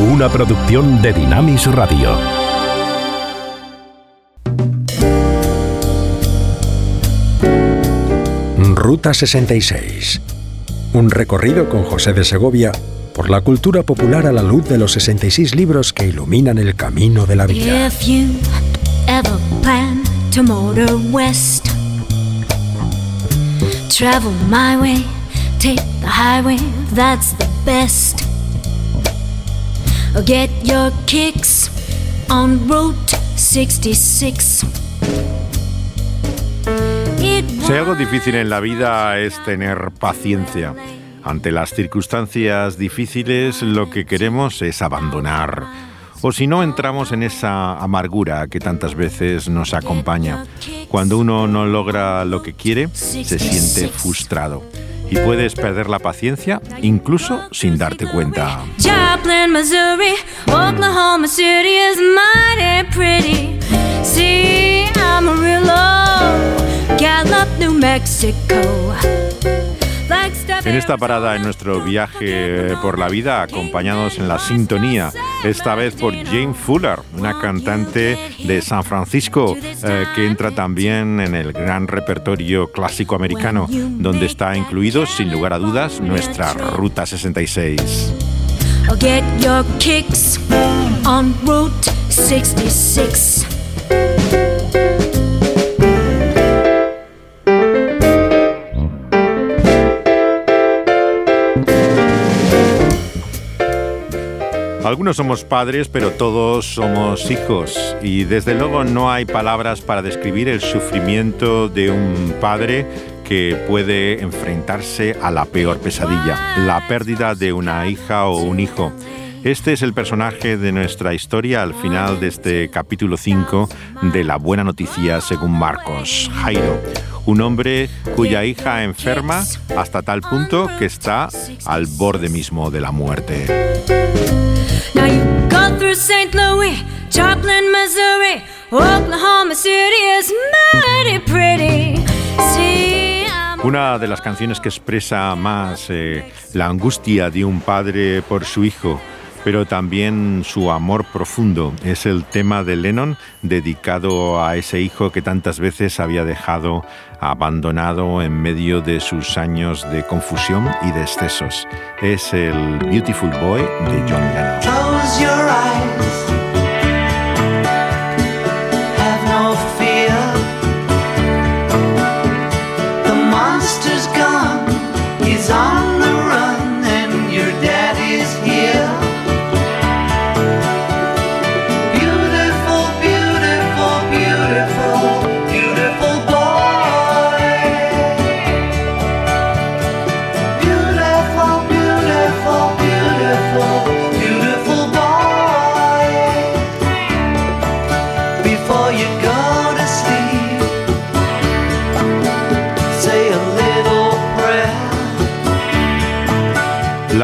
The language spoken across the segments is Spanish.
una producción de Dinamis Radio. Ruta 66. Un recorrido con José de Segovia por la cultura popular a la luz de los 66 libros que iluminan el camino de la vida. If you ever plan to motor west, travel my way, take the highway, that's the best. Get your kicks on Route 66. Si algo difícil en la vida es tener paciencia. Ante las circunstancias difíciles lo que queremos es abandonar. O si no entramos en esa amargura que tantas veces nos acompaña. Cuando uno no logra lo que quiere, se siente frustrado. Y puedes perder la paciencia incluso sin darte cuenta. Joplin, Missouri, Oklahoma City is mighty pretty. See, Amarillo, Gallup, New Mexico. En esta parada en nuestro viaje por la vida, acompañados en la sintonía, esta vez por Jane Fuller, una cantante de San Francisco eh, que entra también en el gran repertorio clásico americano, donde está incluido, sin lugar a dudas, nuestra Ruta 66. Get your kicks on Route 66. Algunos somos padres, pero todos somos hijos. Y desde luego no hay palabras para describir el sufrimiento de un padre que puede enfrentarse a la peor pesadilla, la pérdida de una hija o un hijo. Este es el personaje de nuestra historia al final de este capítulo 5 de La Buena Noticia según Marcos, Jairo. Un hombre cuya hija enferma hasta tal punto que está al borde mismo de la muerte. Now through St. Louis, Joplin, Missouri, Oklahoma City is mighty pretty. See, Una de las canciones que expresa más eh, la angustia de un padre por su hijo, pero también su amor profundo, es el tema de Lennon dedicado a ese hijo que tantas veces había dejado abandonado en medio de sus años de confusión y de excesos. Es el Beautiful Boy de John Lennon.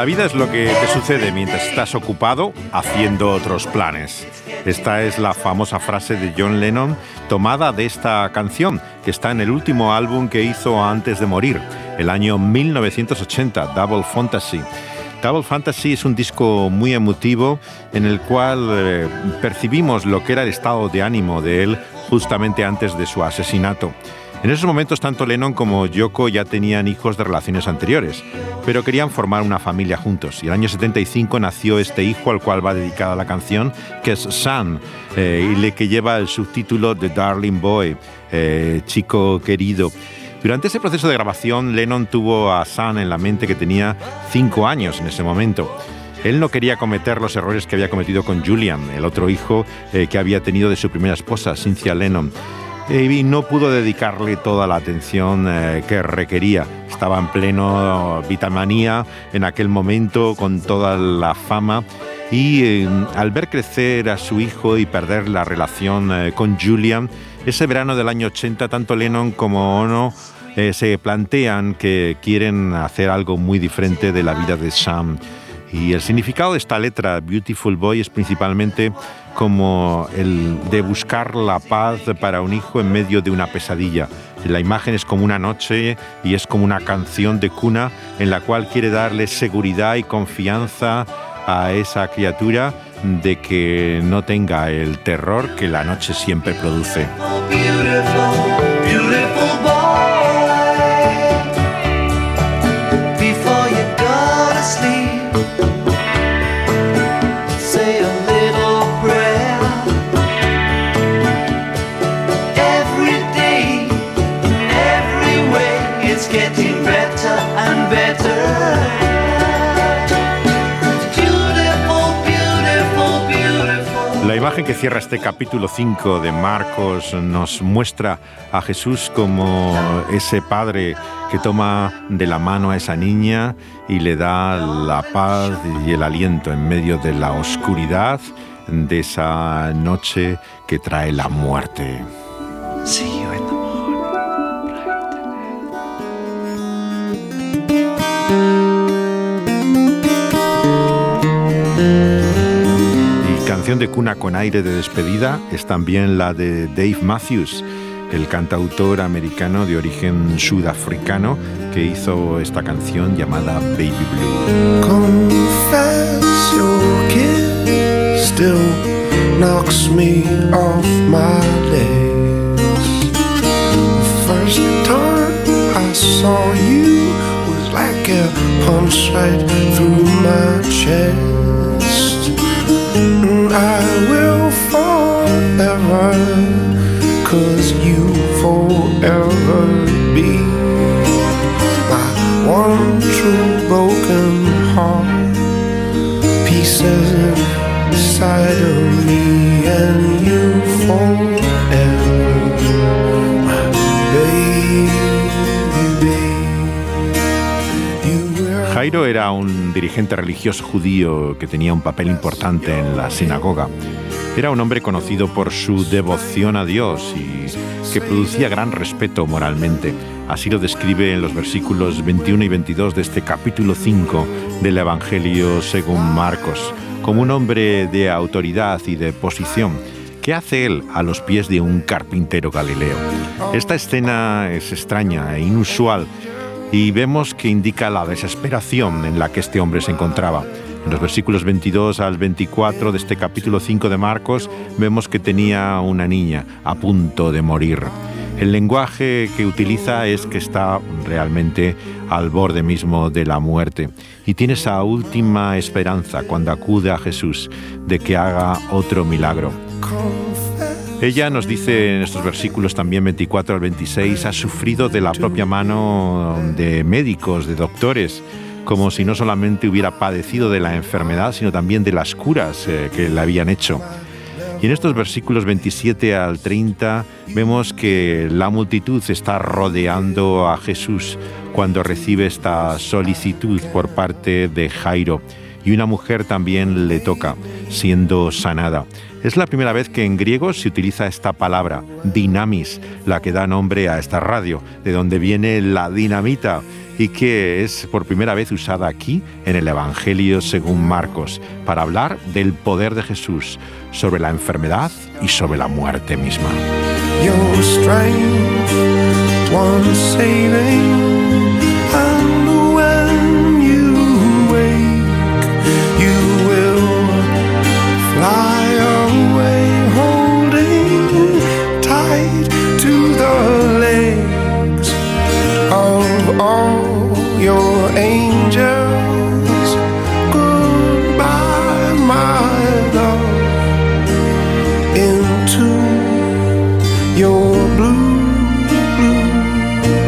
La vida es lo que te sucede mientras estás ocupado haciendo otros planes. Esta es la famosa frase de John Lennon tomada de esta canción, que está en el último álbum que hizo antes de morir, el año 1980, Double Fantasy. Double Fantasy es un disco muy emotivo en el cual eh, percibimos lo que era el estado de ánimo de él justamente antes de su asesinato. En esos momentos tanto Lennon como Yoko ya tenían hijos de relaciones anteriores, pero querían formar una familia juntos. Y el año 75 nació este hijo al cual va dedicada la canción, que es Sam, eh, y le que lleva el subtítulo de Darling Boy, eh, chico querido. Durante ese proceso de grabación, Lennon tuvo a Sam en la mente que tenía cinco años en ese momento. Él no quería cometer los errores que había cometido con Julian, el otro hijo eh, que había tenido de su primera esposa, Cynthia Lennon. Eh, y no pudo dedicarle toda la atención eh, que requería. Estaba en pleno vitamanía en aquel momento con toda la fama y eh, al ver crecer a su hijo y perder la relación eh, con Julian, ese verano del año 80 tanto Lennon como Ono eh, se plantean que quieren hacer algo muy diferente de la vida de Sam. Y el significado de esta letra, Beautiful Boy, es principalmente como el de buscar la paz para un hijo en medio de una pesadilla. La imagen es como una noche y es como una canción de cuna en la cual quiere darle seguridad y confianza a esa criatura de que no tenga el terror que la noche siempre produce. Imagen que cierra este capítulo 5 de Marcos nos muestra a Jesús como ese padre que toma de la mano a esa niña y le da la paz y el aliento en medio de la oscuridad de esa noche que trae la muerte. See de cuna con aire de despedida es también la de Dave Matthews, el cantautor americano de origen sudafricano que hizo esta canción llamada Baby Blue. first time I saw you was like a punch right through my chest. I will forever, cause you forever be my one true broken heart. Pieces inside of me and you forever Jairo era un dirigente religioso judío que tenía un papel importante en la sinagoga. Era un hombre conocido por su devoción a Dios y que producía gran respeto moralmente. Así lo describe en los versículos 21 y 22 de este capítulo 5 del Evangelio según Marcos, como un hombre de autoridad y de posición. ¿Qué hace él a los pies de un carpintero galileo? Esta escena es extraña e inusual y vemos que indica la desesperación en la que este hombre se encontraba. En los versículos 22 al 24 de este capítulo 5 de Marcos vemos que tenía una niña a punto de morir. El lenguaje que utiliza es que está realmente al borde mismo de la muerte y tiene esa última esperanza cuando acude a Jesús de que haga otro milagro. Ella nos dice en estos versículos también 24 al 26, ha sufrido de la propia mano de médicos, de doctores, como si no solamente hubiera padecido de la enfermedad, sino también de las curas eh, que le habían hecho. Y en estos versículos 27 al 30 vemos que la multitud está rodeando a Jesús cuando recibe esta solicitud por parte de Jairo. Y una mujer también le toca, siendo sanada. Es la primera vez que en griego se utiliza esta palabra, dinamis, la que da nombre a esta radio, de donde viene la dinamita y que es por primera vez usada aquí en el Evangelio según Marcos, para hablar del poder de Jesús sobre la enfermedad y sobre la muerte misma. Angels. Goodbye, my love into your blue, blue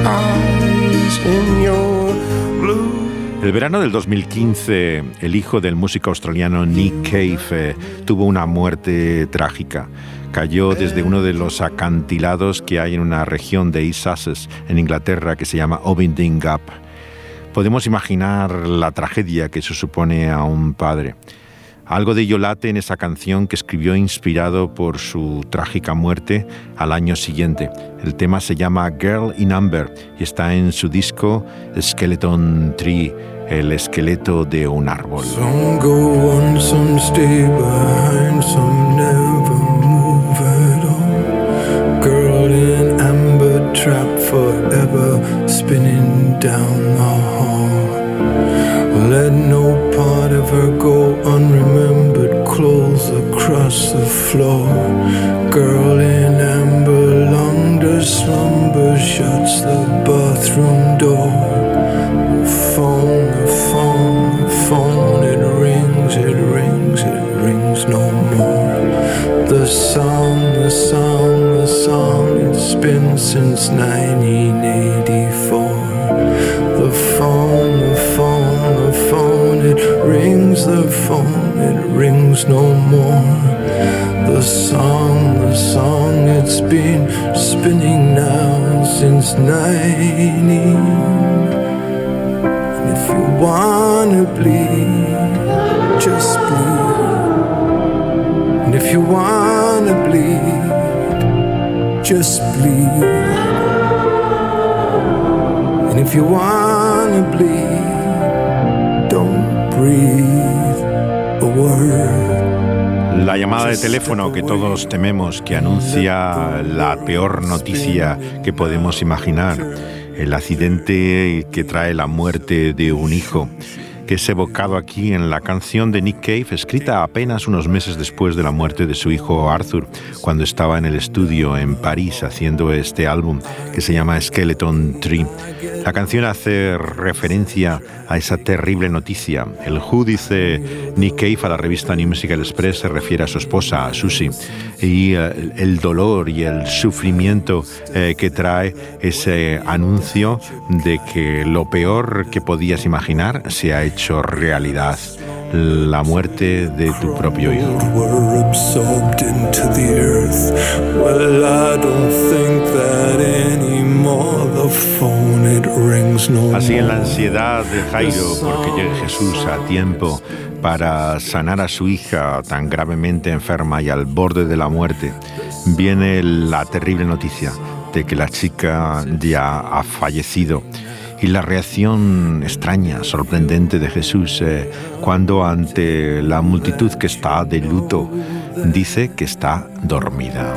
eyes, in your blue. El verano del 2015, el hijo del músico australiano Nick Cave eh, tuvo una muerte trágica. Cayó desde uno de los acantilados que hay en una región de East Sussex, en Inglaterra, que se llama Ovingdon Gap. Podemos imaginar la tragedia que eso supone a un padre. Algo de ello late en esa canción que escribió inspirado por su trágica muerte al año siguiente. El tema se llama Girl in Amber y está en su disco Skeleton Tree, el esqueleto de un árbol. Some go on, some stay behind, some never move at all. Girl in amber trap forever, spinning down the hall. Let no part of her go unremembered. Clothes across the floor. Girl in amber, long to slumber, shuts the bathroom door. The phone, the phone, the phone, it rings, it rings, it rings no more. The song, the song, the song, it's been since 1984. The phone, rings, the phone, it rings no more. The song, the song, it's been spinning now since 90. And if you wanna bleed, just bleed. And if you wanna bleed, just bleed. And if you wanna bleed, La llamada de teléfono que todos tememos, que anuncia la peor noticia que podemos imaginar, el accidente que trae la muerte de un hijo, que es evocado aquí en la canción de Nick Cave, escrita apenas unos meses después de la muerte de su hijo Arthur, cuando estaba en el estudio en París haciendo este álbum que se llama Skeleton Tree. La canción hace referencia a esa terrible noticia. El Who dice Nick Cave a la revista New Musical Express se refiere a su esposa, a Susie, y eh, el dolor y el sufrimiento eh, que trae ese anuncio de que lo peor que podías imaginar se ha hecho realidad. La muerte de tu propio hijo. We're absorbed into the earth. Well, I don't think that anymore. The phone it rings no Así en la ansiedad de Jairo porque llegue Jesús a tiempo para sanar a su hija tan gravemente enferma y al borde de la muerte, viene la terrible noticia de que la chica ya ha fallecido. Y la reacción extraña, sorprendente de Jesús eh, cuando ante la multitud que está de luto dice que está dormida.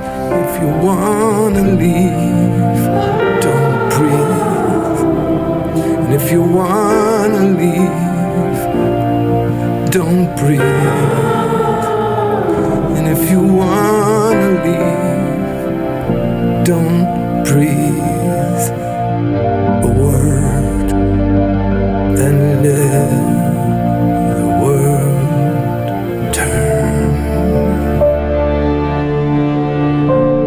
Don't breathe. And if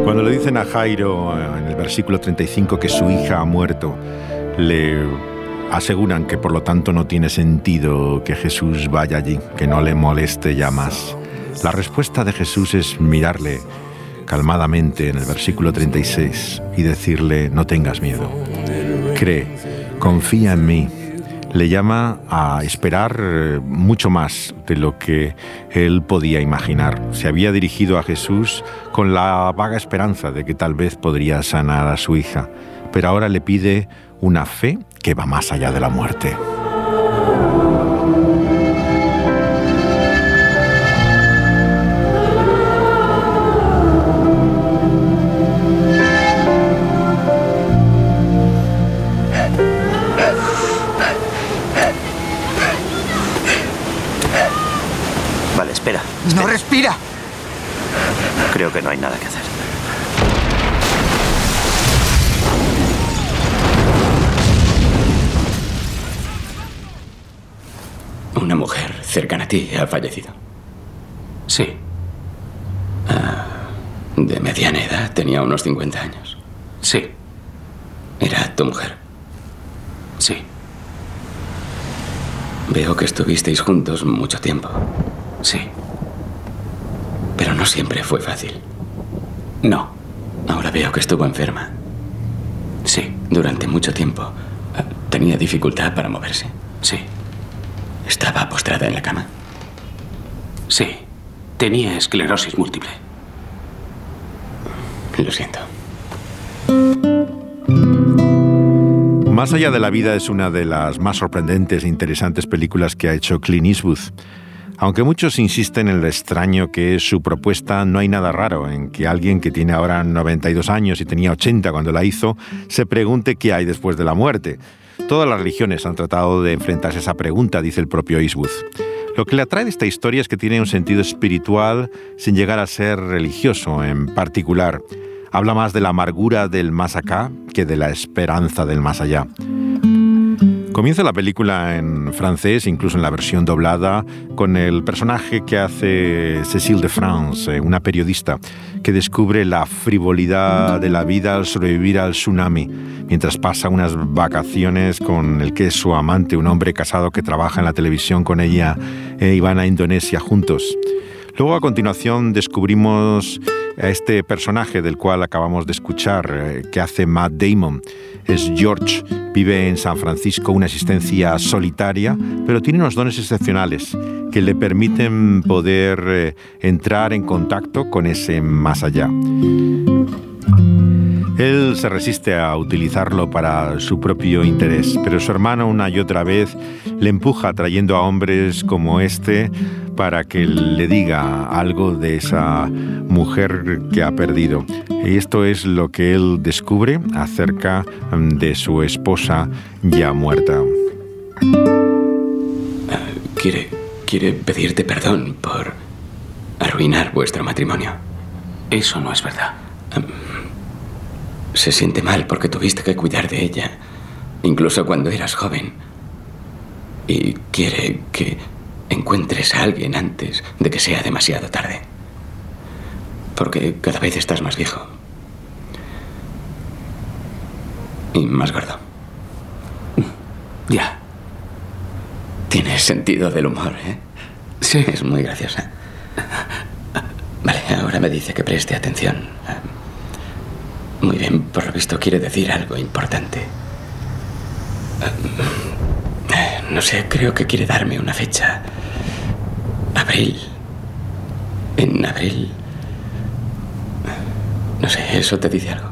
Cuando le dicen a Jairo eh, en el versículo 35 que su hija ha muerto, le aseguran que por lo tanto no tiene sentido que Jesús vaya allí, que no le moleste ya más. La respuesta de Jesús es mirarle calmadamente en el versículo 36 y decirle, no tengas miedo, cree, confía en mí. Le llama a esperar eh, mucho más de lo que él podía imaginar. Se había dirigido a Jesús con la vaga esperanza de que tal vez podría sanar a su hija, pero ahora le pide una fe que va más allá de la muerte. Nada que hacer. Una mujer cercana a ti ha fallecido. Sí, De mediana edad, tenía unos 50 años. sí, Era tu mujer. sí. Veo que estuvisteis juntos mucho tiempo, Sí. pero no siempre fue fácil. No. Ahora veo que estuvo enferma. Sí. Durante mucho tiempo eh, tenía dificultad para moverse. Sí. Estaba postrada en la cama. Sí. Tenía esclerosis múltiple. Lo siento. Más allá de la vida es una de las más sorprendentes e interesantes películas que ha hecho Clint Eastwood. Aunque muchos insisten en lo extraño que es su propuesta, no hay nada raro en que alguien que tiene ahora 92 años y tenía 80 cuando la hizo, se pregunte qué hay después de la muerte. Todas las religiones han tratado de enfrentarse a esa pregunta, dice el propio Eastwood. Lo que le atrae de esta historia es que tiene un sentido espiritual sin llegar a ser religioso en particular. Habla más de la amargura del más acá que de la esperanza del más allá. Comienza la película en francés, incluso en la versión doblada, con el personaje que hace Cécile de France, eh, una periodista que descubre la frivolidad de la vida al sobrevivir al tsunami, mientras pasa unas vacaciones con el que es su amante, un hombre casado que trabaja en la televisión con ella y van a Indonesia juntos. Luego a continuación descubrimos a este personaje del cual acabamos de escuchar, eh, que hace Matt Damon es George, vive en San Francisco una existencia solitaria, pero tiene unos dones excepcionales que le permiten poder eh, entrar en contacto con ese más allá. Él se resiste a utilizarlo para su propio interés, pero su hermano una y otra vez le empuja trayendo a hombres como este para que le diga algo de esa mujer que ha perdido. Y esto es lo que él descubre acerca de su esposa ya muerta. Quiere, quiere pedirte perdón por arruinar vuestro matrimonio. Eso no es verdad. Se siente mal porque tuviste que cuidar de ella, incluso cuando eras joven. Y quiere que encuentres a alguien antes de que sea demasiado tarde. Porque cada vez estás más viejo. Y más gordo. Ya. Tienes sentido del humor, ¿eh? Sí. Es muy graciosa. Vale, ahora me dice que preste atención. Muy bien, por lo visto quiere decir algo importante. No sé, creo que quiere darme una fecha. Abril. En abril. No sé, ¿eso te dice algo?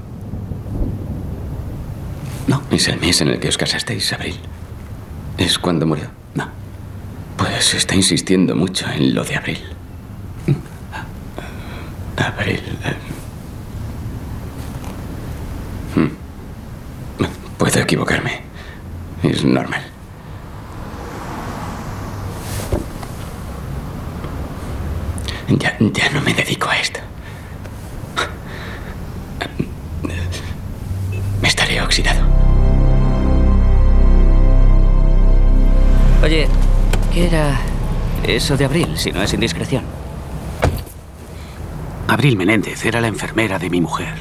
No. Es el mes en el que os casasteis, abril. ¿Es cuando murió? No. Pues está insistiendo mucho en lo de abril. Abril. Puedo equivocarme. Es normal. Ya, ya no me dedico a esto. Me estaré oxidado. Oye, ¿qué era eso de Abril, si no es indiscreción? Abril Menéndez era la enfermera de mi mujer.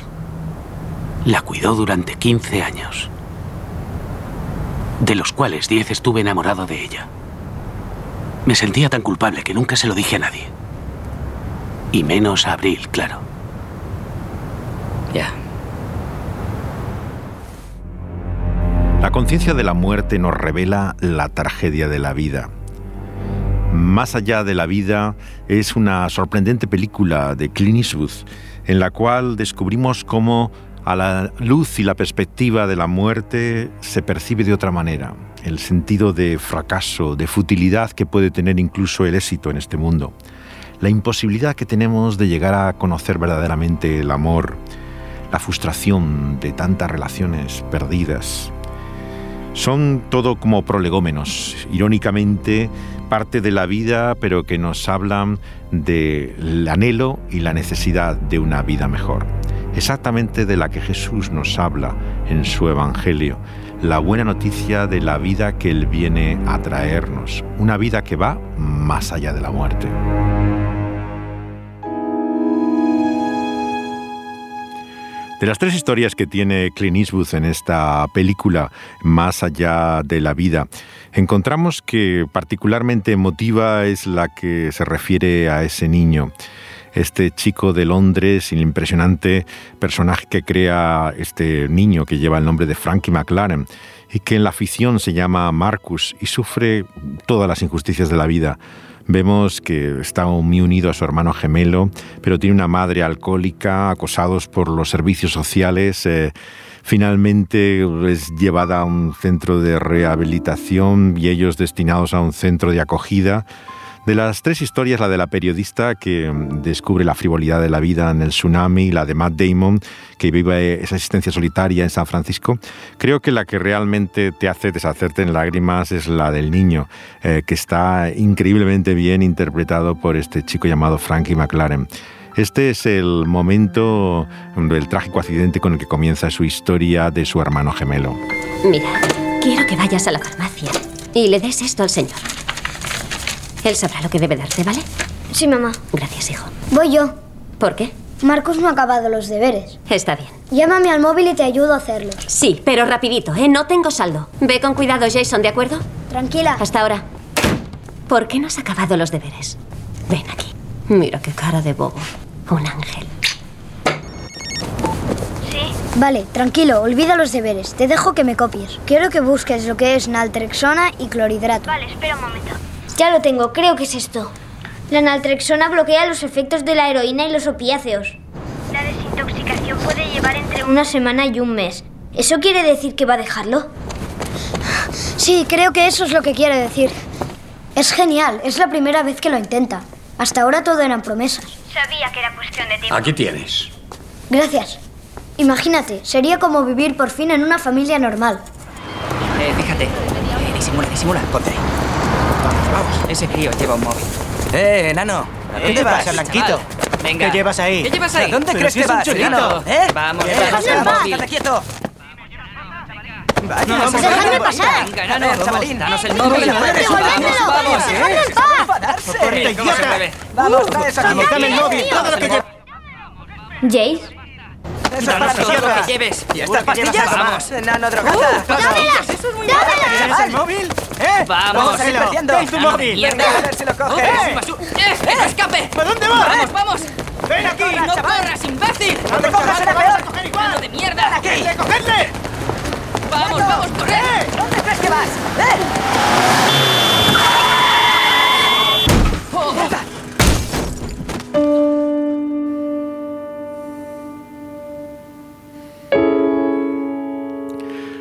La cuidó durante 15 años, de los cuales 10 estuve enamorado de ella. Me sentía tan culpable que nunca se lo dije a nadie. Y menos a Abril, claro. Ya. La conciencia de la muerte nos revela la tragedia de la vida. Más allá de la vida es una sorprendente película de Clint Eastwood en la cual descubrimos cómo a la luz y la perspectiva de la muerte se percibe de otra manera, el sentido de fracaso, de futilidad que puede tener incluso el éxito en este mundo. La imposibilidad que tenemos de llegar a conocer verdaderamente el amor, la frustración de tantas relaciones perdidas. Son todo como prolegómenos, irónicamente parte de la vida, pero que nos hablan del anhelo y la necesidad de una vida mejor. Exactamente de la que Jesús nos habla en su Evangelio, la buena noticia de la vida que Él viene a traernos, una vida que va más allá de la muerte. De las tres historias que tiene Clint Eastwood en esta película, Más allá de la vida, encontramos que particularmente emotiva es la que se refiere a ese niño este chico de Londres, el impresionante personaje que crea este niño que lleva el nombre de Frankie McLaren y que en la ficción se llama Marcus y sufre todas las injusticias de la vida. Vemos que está muy unido a su hermano gemelo, pero tiene una madre alcohólica, acosados por los servicios sociales. Eh, finalmente es llevada a un centro de rehabilitación y ellos destinados a un centro de acogida De las tres historias, la de la periodista que mm, descubre la frivolidad de la vida en el tsunami, la de Matt Damon, que vive esa existencia solitaria en San Francisco, creo que la que realmente te hace deshacerte en lágrimas es la del niño, eh, que está increíblemente bien interpretado por este chico llamado Frankie McLaren. Este es el momento del trágico accidente con el que comienza su historia de su hermano gemelo. Mira, quiero que vayas a la farmacia y le des esto al señor. Él sabrá lo que debe darte, ¿vale? Sí, mamá. Gracias, hijo. Voy yo. ¿Por qué? Marcos no ha acabado los deberes. Está bien. Llámame al móvil y te ayudo a hacerlos. Sí, pero rapidito, ¿eh? No tengo saldo. Ve con cuidado, Jason, ¿de acuerdo? Tranquila. Hasta ahora. ¿Por qué no has acabado los deberes? Ven aquí. Mira qué cara de bobo. Un ángel. Vale, tranquilo, olvida los deberes. Te dejo que me copies. Quiero que busques lo que es naltrexona y clorhidrato. Vale, espera un momento. Ya lo tengo, creo que es esto. La naltrexona bloquea los efectos de la heroína y los opiáceos. La desintoxicación puede llevar entre Una semana y un mes. ¿Eso quiere decir que va a dejarlo? Sí, creo que eso es lo que quiere decir. Es genial, es la primera vez que lo intenta. Hasta ahora todo eran promesas. Sabía que era cuestión de tiempo. Aquí tienes. Gracias. Imagínate, sería como vivir por fin en una familia normal. Eh, fíjate. Eh, disimula, disimula. Ponte ahí. Vamos. Ese crío lleva un móvil. Eh, enano. ¿A dónde ¿qué vas, pasa, Blanquito? Venga. ¿Qué llevas ahí? ¿Qué llevas ahí? ¿A dónde Pero crees si que es un vas, chulito. enano? ¿Eh? Vamos, vamos, dejadme en vamos. paz, estate quieto. Vaya, Vamos, dejadme vamos, pasar. Venga, ver, vamos, chavalín. danos el móvil. Vamos, vamos. Dejadme en paz. Vamos, trae eso aquí. Vamos, Dame el móvil. Todo lo que llevas. Jace, Eso es para todo lo que lleves. ¿Y estas pastillas? Vamos. Enano drogata. ¡Dámelas! Eso es muy ¿Tienes el móvil? ¿Eh? Vamos. Ten tu móvil. Venga, a ver si lo coges. ¡Eh! ¡Eh! ¡Que no escape! ¿Por dónde vas? ¡Vamos, vamos! Ven aquí. ¡No corras, imbécil! No te cojas, era peor. ¡Mano de mierda! aquí. ¡Cogerle! ¡Vamos, vamos, corre! ¡Eh! ¿Dónde crees que vas? ¡Eh!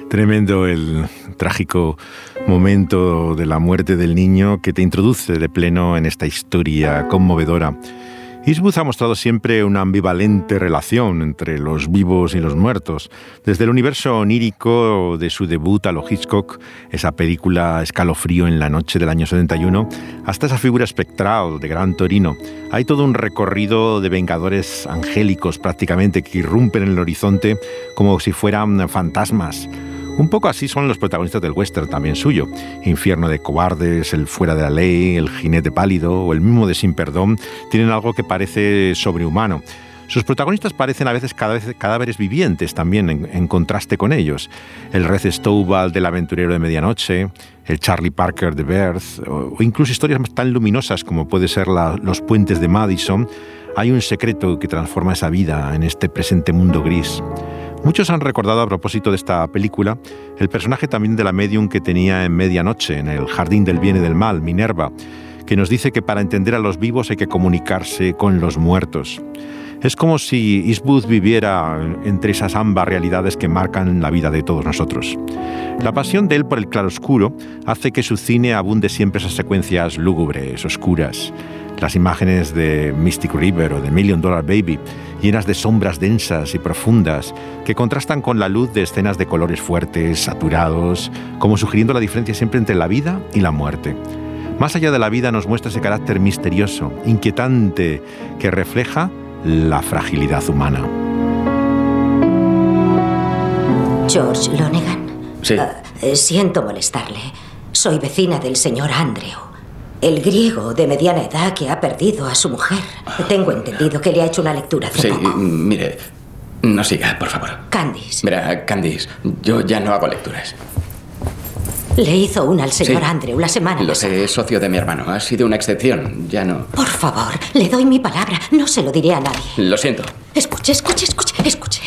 Tremendo el trágico momento de la muerte del niño que te introduce de pleno en esta historia conmovedora. Eastwood ha mostrado siempre una ambivalente relación entre los vivos y los muertos, desde el universo onírico de su debut a lo Hitchcock, esa película Escalofrío en la noche del año 71, hasta esa figura espectral de Gran Torino. Hay todo un recorrido de vengadores angélicos prácticamente que irrumpen en el horizonte como si fueran fantasmas. Un poco así son los protagonistas del western también suyo. Infierno de cobardes, El fuera de la ley, El jinete pálido o el mismo de Sin perdón tienen algo que parece sobrehumano. Sus protagonistas parecen a veces cadáveres vivientes también, en, contraste con ellos. El Red Stowball del aventurero de medianoche, el Charlie Parker de Birth, o, incluso historias tan luminosas como puede ser Los puentes de Madison. Hay un secreto que transforma esa vida en este presente mundo gris. Muchos han recordado a propósito de esta película el personaje también de la medium que tenía en Medianoche, en el Jardín del Bien y del Mal, Minerva, que nos dice que para entender a los vivos hay que comunicarse con los muertos. Es como si Eastwood viviera entre esas ambas realidades que marcan la vida de todos nosotros. La pasión de él por el claroscuro hace que su cine abunde siempre esas secuencias lúgubres, oscuras. Las imágenes de Mystic River o de Million Dollar Baby, llenas de sombras densas y profundas, que contrastan con la luz de escenas de colores fuertes, saturados, como sugiriendo la diferencia siempre entre la vida y la muerte. Más allá de la vida nos muestra ese carácter misterioso, inquietante, que refleja la fragilidad humana. George Lonegan. Sí. Uh, siento molestarle. Soy vecina del señor Andrew. El griego de mediana edad que ha perdido a su mujer. Tengo entendido que le ha hecho una lectura hace Sí, poco. mire, no siga, por favor. Candice. Verá, Candice, yo ya no hago lecturas. Le hizo una al señor Sí. Andrew la semana Lo sé, es socio de mi hermano. Ha sido una excepción, ya no. Por favor, le doy mi palabra. No se lo diré a nadie. Lo siento. Escuche, escuche, escuche, escuche.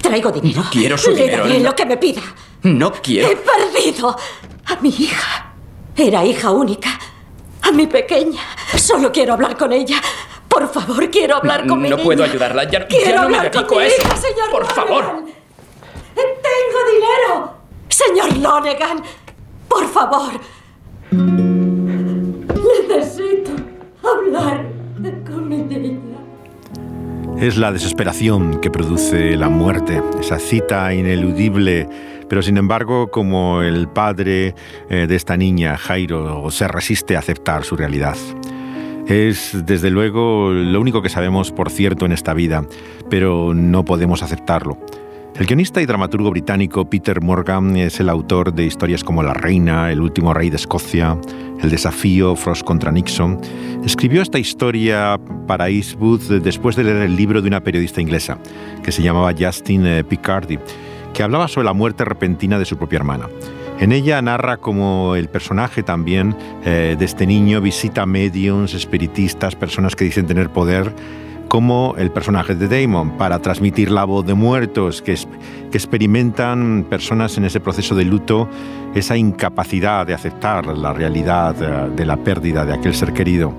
Traigo dinero. No quiero su le dinero, daré no. lo que me pida. No quiero. He perdido a mi hija. Era hija única. A mi pequeña. Solo quiero hablar con ella. Por favor, quiero hablar con mi No niña. puedo ayudarla, ya, Quiero ya no me hablar con dedico mi a eso. hija, señor Por favor. Lonegan. Tengo dinero. Señor Lonegan, por favor. Necesito hablar con mi niña. Es la desesperación que produce la muerte, esa cita ineludible, pero sin embargo, como el padre eh, de esta niña, Jairo, se resiste a aceptar su realidad. Es, desde luego, lo único que sabemos por cierto en esta vida, pero no podemos aceptarlo. El guionista y dramaturgo británico Peter Morgan es el autor de historias como La Reina, El último rey de Escocia, El desafío, Frost contra Nixon. Escribió esta historia para Eastwood después de leer el libro de una periodista inglesa, que se llamaba Justin eh, Picardy, que hablaba sobre la muerte repentina de su propia hermana. En ella narra cómo el personaje también eh, de este niño visita mediums, espiritistas, personas que dicen tener poder como el personaje de Damon, para transmitir la voz de muertos que, experimentan personas en ese proceso de luto, esa incapacidad de aceptar la realidad de, de la pérdida de aquel ser querido.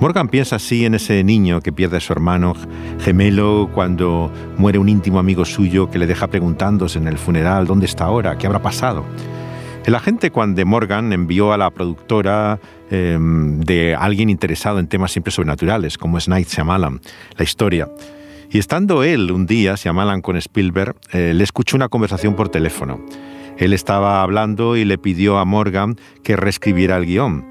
Morgan piensa así en ese niño que pierde a su hermano gemelo cuando muere un íntimo amigo suyo que le deja preguntándose en el funeral dónde está ahora, qué habrá pasado. El agente Juan de Morgan envió a la productora eh, de alguien interesado en temas siempre sobrenaturales, como es Night Shyamalan, la historia. Y estando él un día, Shyamalan con Spielberg, eh, le escuchó una conversación por teléfono. Él estaba hablando y le pidió a Morgan que reescribiera el guion.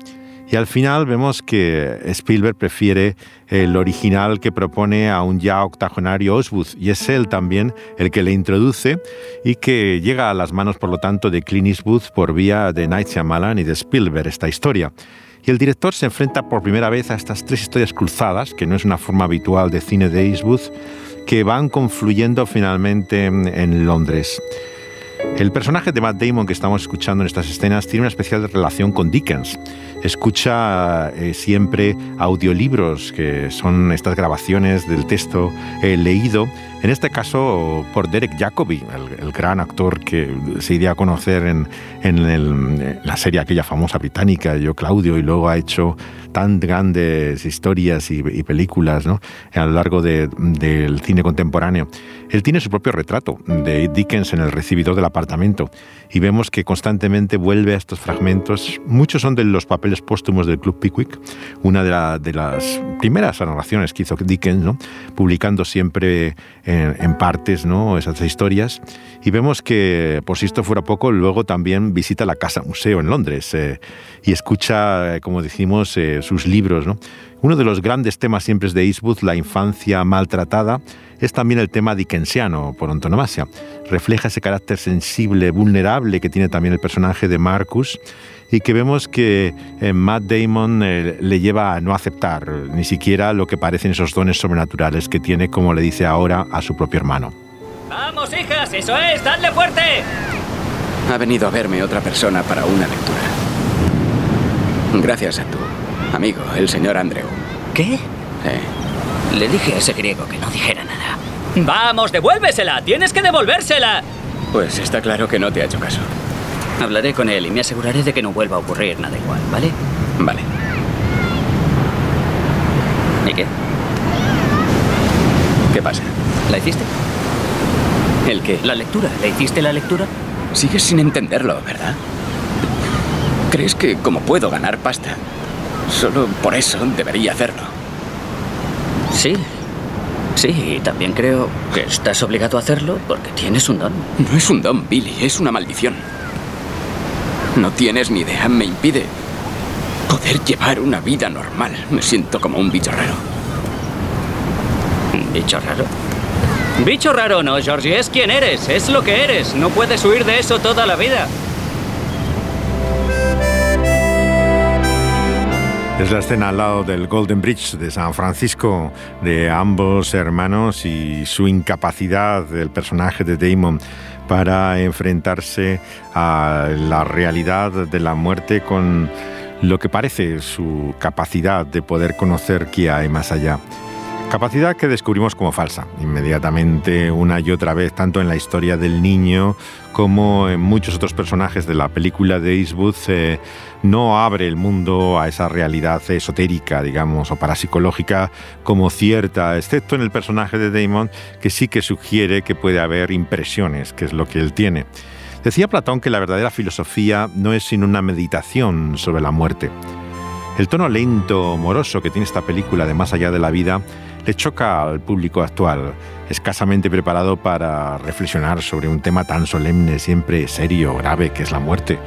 Y al final vemos que Spielberg prefiere el original que propone a un ya octogenario Oswald y es él también el que le introduce y que llega a las manos por lo tanto de Clint Eastwood por vía de Night Shyamalan y de Spielberg esta historia. Y el director se enfrenta por primera vez a estas tres historias cruzadas, que no es una forma habitual de cine de Eastwood, que van confluyendo finalmente en Londres. El personaje de Matt Damon que estamos escuchando en estas escenas tiene una especial relación con Dickens. Escucha eh, siempre audiolibros, que son estas grabaciones del texto eh, leído, en este caso por Derek Jacobi, el, gran actor que se iría a conocer en, en, la serie aquella famosa británica, Yo Claudio, y luego ha hecho tan grandes historias y, y películas ¿no? a lo largo de, del cine contemporáneo. Él tiene su propio retrato de Dickens en el recibidor del apartamento y vemos que constantemente vuelve a estos fragmentos. Muchos son de los papeles póstumos del Club Pickwick, una de, la, de las primeras narraciones que hizo Dickens, ¿no? publicando siempre en, en, partes ¿no? esas historias. Y vemos que, por si esto fuera poco, luego también visita la Casa Museo en Londres eh, y escucha, eh, como decimos, eh, sus libros. ¿no? Uno de los grandes temas siempre es de Eastwood, la infancia maltratada, es también el tema dickensiano por antonomasia. Refleja ese carácter sensible, vulnerable que tiene también el personaje de Marcus y que vemos que eh, Matt Damon eh, le lleva a no aceptar ni siquiera lo que parecen esos dones sobrenaturales que tiene, como le dice ahora a su propio hermano. ¡Vamos, hijas! ¡Eso es! ¡Dadle fuerte! Ha venido a verme otra persona para una lectura. Gracias a tu amigo, el señor Andrew. ¿Qué? Le dije a ese griego que no dijera nada. ¡Vamos, devuélvesela! ¡Tienes que devolvérsela! Pues está claro que no te ha hecho caso. Hablaré con él y me aseguraré de que no vuelva a ocurrir nada igual, ¿vale? Vale. ¿Y qué? ¿Qué pasa? ¿La hiciste? ¿El qué? La lectura. ¿Le hiciste la lectura? Sigues sin entenderlo, ¿verdad? ¿Crees que como puedo ganar pasta, solo por eso debería hacerlo? Sí. Sí, y también creo que estás obligado a hacerlo porque tienes un don. No es un don, Billy, es una maldición. No tienes ni idea, me impide poder llevar una vida normal. Me siento como un bicho raro. ¿Un bicho raro? Bicho raro no, Georgie, es quien eres, es lo que eres. No puedes huir de eso toda la vida. Es la escena al lado del Golden Bridge de San Francisco de ambos hermanos y su incapacidad del personaje de Damon para enfrentarse a la realidad de la muerte con lo que parece su capacidad de poder conocer qué hay más allá. Capacidad que descubrimos como falsa, inmediatamente una y otra vez, tanto en la historia del niño como en muchos otros personajes de la película de Eastwood, eh, no abre el mundo a esa realidad esotérica, digamos, o parapsicológica como cierta, excepto en el personaje de Damon, que sí que sugiere que puede haber impresiones, que es lo que él tiene. Decía Platón que la verdadera filosofía no es sino una meditación sobre la muerte. El tono lento, moroso que tiene esta película de Más allá de la vida le choca al público actual, escasamente preparado para reflexionar sobre un tema tan solemne, siempre serio, grave, que es la muerte.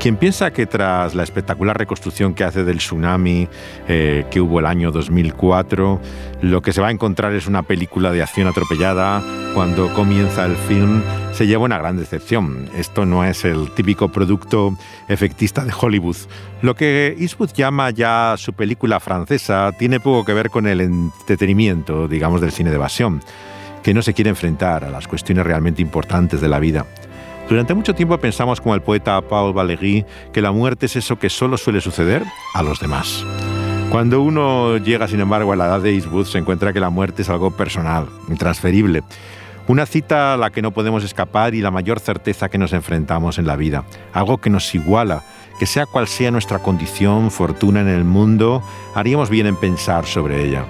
Quien piensa que tras la espectacular reconstrucción que hace del tsunami eh, que hubo el año 2004, lo que se va a encontrar es una película de acción atropellada, cuando comienza el film se lleva una gran decepción. Esto no es el típico producto efectista de Hollywood. Lo que Eastwood llama ya su película francesa tiene poco que ver con el entretenimiento, digamos, del cine de evasión, que no se quiere enfrentar a las cuestiones realmente importantes de la vida. Durante mucho tiempo pensamos como el poeta Paul Valéry que la muerte es eso que solo suele suceder a los demás. Cuando uno llega, sin embargo, a la edad de Eastwood, se encuentra que la muerte es algo personal, intransferible. Una cita a la que no podemos escapar y la mayor certeza que nos enfrentamos en la vida. Algo que nos iguala, que sea cual sea nuestra condición, fortuna en el mundo, haríamos bien en pensar sobre ella.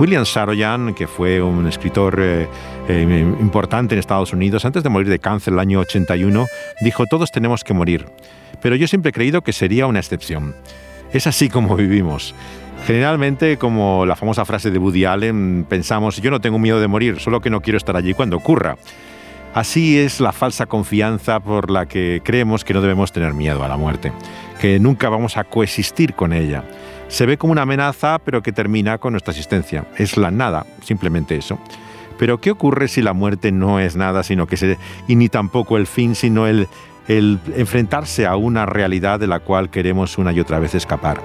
William Saroyan, que fue un escritor eh, eh, importante en Estados Unidos, antes de morir de cáncer el año 81, dijo, todos tenemos que morir. Pero yo siempre he creído que sería una excepción. Es así como vivimos. Generalmente, como la famosa frase de Woody Allen, pensamos, yo no tengo miedo de morir, solo que no quiero estar allí cuando ocurra. Así es la falsa confianza por la que creemos que no debemos tener miedo a la muerte, que nunca vamos a coexistir con ella se ve como una amenaza, pero que termina con nuestra existencia. Es la nada, simplemente eso. Pero ¿qué ocurre si la muerte no es nada, sino que se, y ni tampoco el fin, sino el, enfrentarse a una realidad de la cual queremos una y otra vez escapar?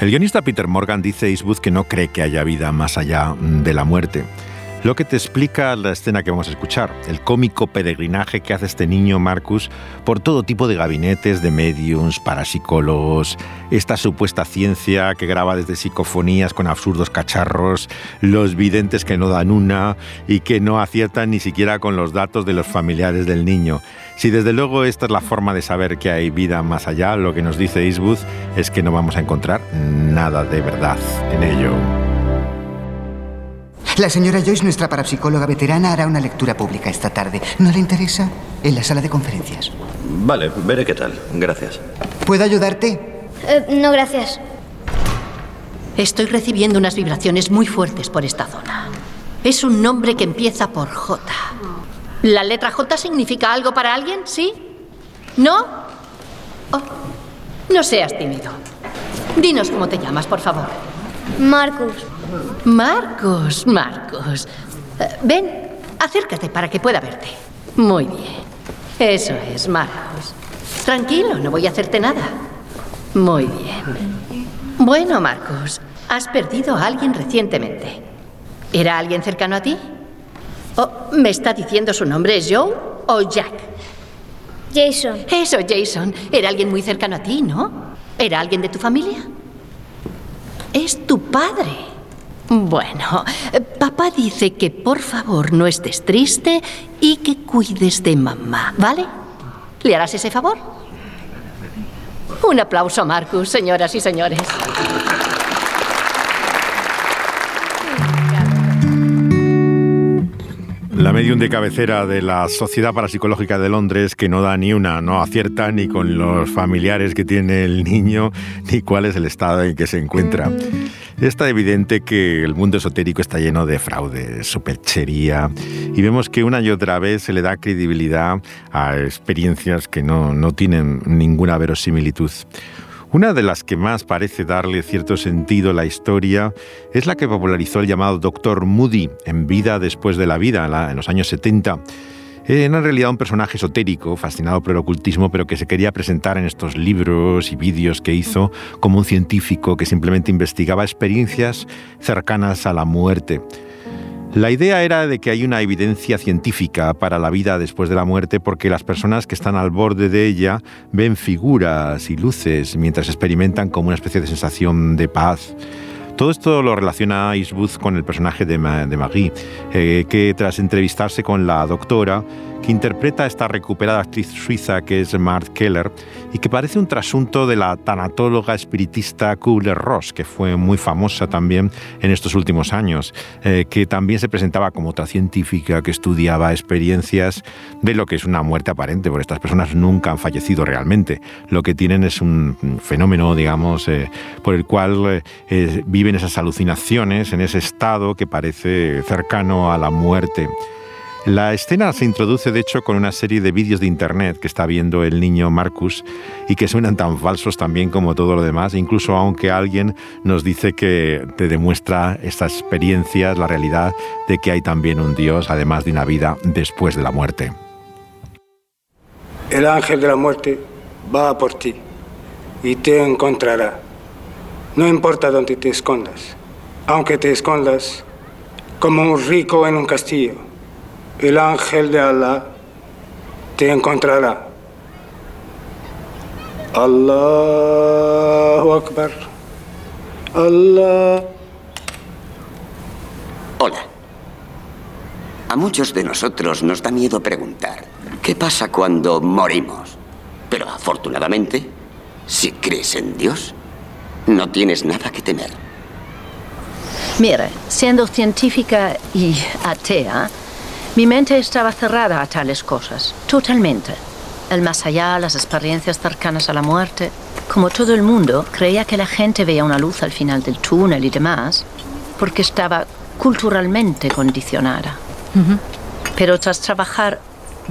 El guionista Peter Morgan dice a Eastwood que no cree que haya vida más allá de la muerte. Lo que te explica la escena que vamos a escuchar, el cómico peregrinaje que hace este niño Marcus por todo tipo de gabinetes de mediums, parapsicólogos, esta supuesta ciencia que graba desde psicofonías con absurdos cacharros, los videntes que no dan una y que no aciertan ni siquiera con los datos de los familiares del niño. Si desde luego esta es la forma de saber que hay vida más allá, lo que nos dice Eastwood es que no vamos a encontrar nada de verdad en ello. La señora Joyce, nuestra parapsicóloga veterana, hará una lectura pública esta tarde. ¿No le interesa? En la sala de conferencias. Vale, veré qué tal. Gracias. ¿Puedo ayudarte? Eh, no, gracias. Estoy recibiendo unas vibraciones muy fuertes por esta zona. Es un nombre que empieza por J. ¿La letra J significa algo para alguien? ¿Sí? ¿No? Oh, no seas tímido. Dinos cómo te llamas, por favor. Marcus. Marcos, Marcos. Eh, ven, acércate para que pueda verte. Muy bien. Eso es, Marcos. Tranquilo, no voy a hacerte nada. Muy bien. Bueno, Marcos, has perdido a alguien recientemente. ¿Era alguien cercano a ti? Oh, ¿Me está diciendo su nombre es Joe o Jack? Jason. Eso, Jason. Era alguien muy cercano a ti, ¿no? ¿Era alguien de tu familia? Es tu padre. Bueno, papá dice que por favor no estés triste y que cuides de mamá, ¿vale? ¿Le harás ese favor? Un aplauso Marcus, señoras y señores. La medium de cabecera de la Sociedad Parapsicológica de Londres que no da ni una, no acierta ni con los familiares que tiene el niño, ni cuál es el estado en que se encuentra. Está evidente que el mundo esotérico está lleno de fraude, superchería, y vemos que una y otra vez se le da credibilidad a experiencias que no, no tienen ninguna verosimilitud. Una de las que más parece darle cierto sentido a la historia es la que popularizó el llamado Doctor Moody en Vida después de la vida, en los años 70. Era en realidad un personaje esotérico, fascinado por el ocultismo, pero que se quería presentar en estos libros y vídeos que hizo como un científico que simplemente investigaba experiencias cercanas a la muerte. La idea era de que hay una evidencia científica para la vida después de la muerte porque las personas que están al borde de ella ven figuras y luces mientras experimentan como una especie de sensación de paz. Todo esto lo relaciona Eastwood con el personaje de, Marie, eh, que tras entrevistarse con la doctora, que interpreta a esta recuperada actriz suiza que es Mart Keller, y que parece un trasunto de la tanatóloga espiritista Kubler-Ross, que fue muy famosa también en estos últimos años, eh, que también se presentaba como otra científica que estudiaba experiencias de lo que es una muerte aparente, porque estas personas nunca han fallecido realmente. Lo que tienen es un fenómeno, digamos, eh, por el cual eh, viven esas alucinaciones en ese estado que parece cercano a la muerte. La escena se introduce, de hecho, con una serie de vídeos de internet que está viendo el niño Marcus y que suenan tan falsos también como todo lo demás, incluso aunque alguien nos dice que te demuestra estas experiencias, la realidad de que hay también un Dios, además de una vida después de la muerte. El ángel de la muerte va por ti y te encontrará. No importa dónde te escondas, aunque te escondas como un rico en un castillo el ángel de Allah te encontrará. Allahu Akbar. Allah. Hola. A muchos de nosotros nos da miedo preguntar, ¿qué pasa cuando morimos? Pero afortunadamente, si crees en Dios, no tienes nada que temer. Mire, siendo científica y atea, mi mente estaba cerrada a tales cosas, totalmente. El más allá, las experiencias cercanas a la muerte. Como todo el mundo, creía que la gente veía una luz al final del túnel y demás, porque estaba culturalmente condicionada. Pero tras trabajar